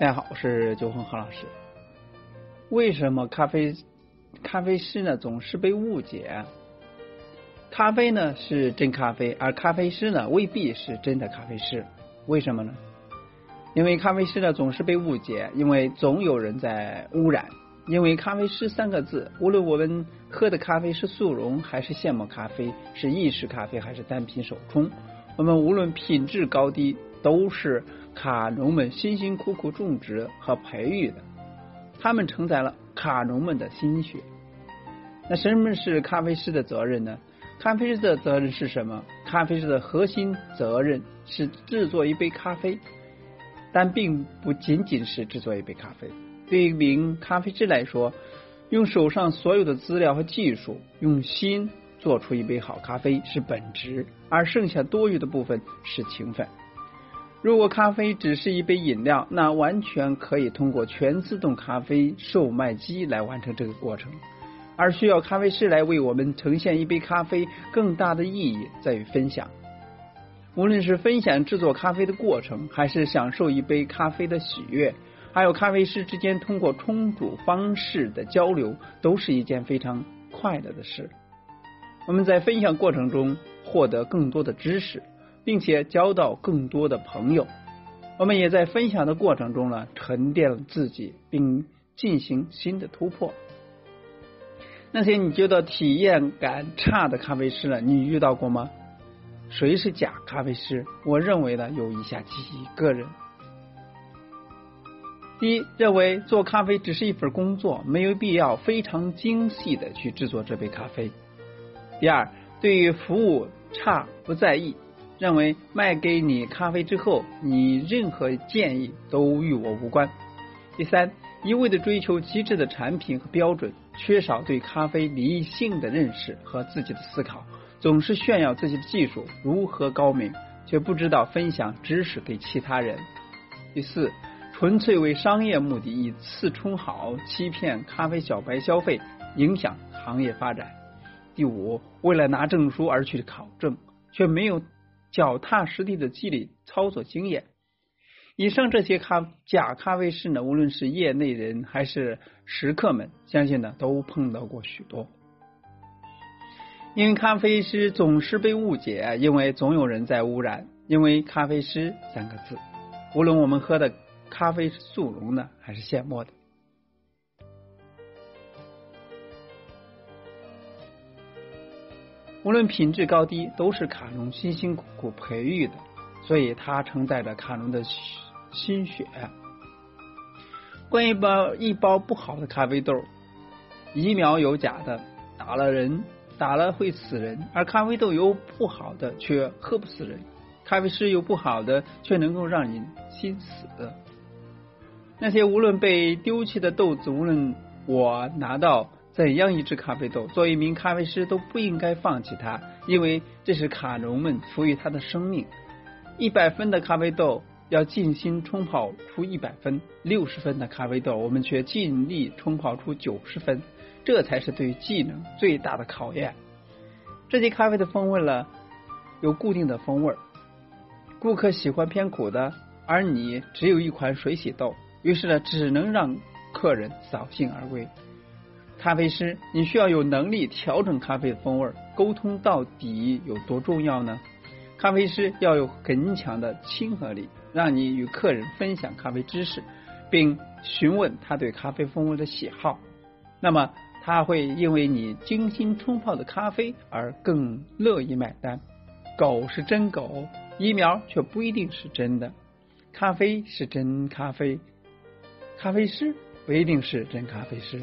大家好，我是九红何老师。为什么咖啡咖啡师呢总是被误解？咖啡呢是真咖啡，而咖啡师呢未必是真的咖啡师。为什么呢？因为咖啡师呢总是被误解，因为总有人在污染。因为咖啡师三个字，无论我们喝的咖啡是速溶还是现磨咖啡，是意式咖啡还是单品手冲，我们无论品质高低，都是。卡农们辛辛苦苦种植和培育的，他们承载了卡农们的心血。那什么是咖啡师的责任呢？咖啡师的责任是什么？咖啡师的核心责任是制作一杯咖啡，但并不仅仅是制作一杯咖啡。对于一名咖啡师来说，用手上所有的资料和技术，用心做出一杯好咖啡是本职，而剩下多余的部分是情分。如果咖啡只是一杯饮料，那完全可以通过全自动咖啡售卖机来完成这个过程。而需要咖啡师来为我们呈现一杯咖啡，更大的意义在于分享。无论是分享制作咖啡的过程，还是享受一杯咖啡的喜悦，还有咖啡师之间通过冲煮方式的交流，都是一件非常快乐的事。我们在分享过程中获得更多的知识。并且交到更多的朋友，我们也在分享的过程中呢，沉淀了自己，并进行新的突破。那些你觉得体验感差的咖啡师呢？你遇到过吗？谁是假咖啡师？我认为呢，有以下几个人：第一，认为做咖啡只是一份工作，没有必要非常精细的去制作这杯咖啡；第二，对于服务差不在意。认为卖给你咖啡之后，你任何建议都与我无关。第三，一味的追求极致的产品和标准，缺少对咖啡理性的认识和自己的思考，总是炫耀自己的技术如何高明，却不知道分享知识给其他人。第四，纯粹为商业目的，以次充好，欺骗咖啡小白消费，影响行业发展。第五，为了拿证书而去考证，却没有。脚踏实地的积累操作经验，以上这些咖假咖啡师呢，无论是业内人还是食客们，相信呢都碰到过许多。因为咖啡师总是被误解，因为总有人在污染。因为咖啡师三个字，无论我们喝的咖啡是速溶的还是现磨的。无论品质高低，都是卡农辛辛苦苦培育的，所以它承载着卡农的心血。关于包一包不好的咖啡豆，疫苗有假的，打了人打了会死人；而咖啡豆有不好的，却喝不死人；咖啡师有不好的，却能够让人心死。那些无论被丢弃的豆子，无论我拿到。怎样一只咖啡豆，作为一名咖啡师都不应该放弃它，因为这是卡农们赋予它的生命。一百分的咖啡豆要尽心冲泡出一百分，六十分的咖啡豆我们却尽力冲泡出九十分，这才是对技能最大的考验。这些咖啡的风味呢，有固定的风味，顾客喜欢偏苦的，而你只有一款水洗豆，于是呢，只能让客人扫兴而归。咖啡师，你需要有能力调整咖啡的风味。沟通到底有多重要呢？咖啡师要有很强的亲和力，让你与客人分享咖啡知识，并询问他对咖啡风味的喜好。那么他会因为你精心冲泡的咖啡而更乐意买单。狗是真狗，疫苗却不一定是真的。咖啡是真咖啡，咖啡师不一定是真咖啡师。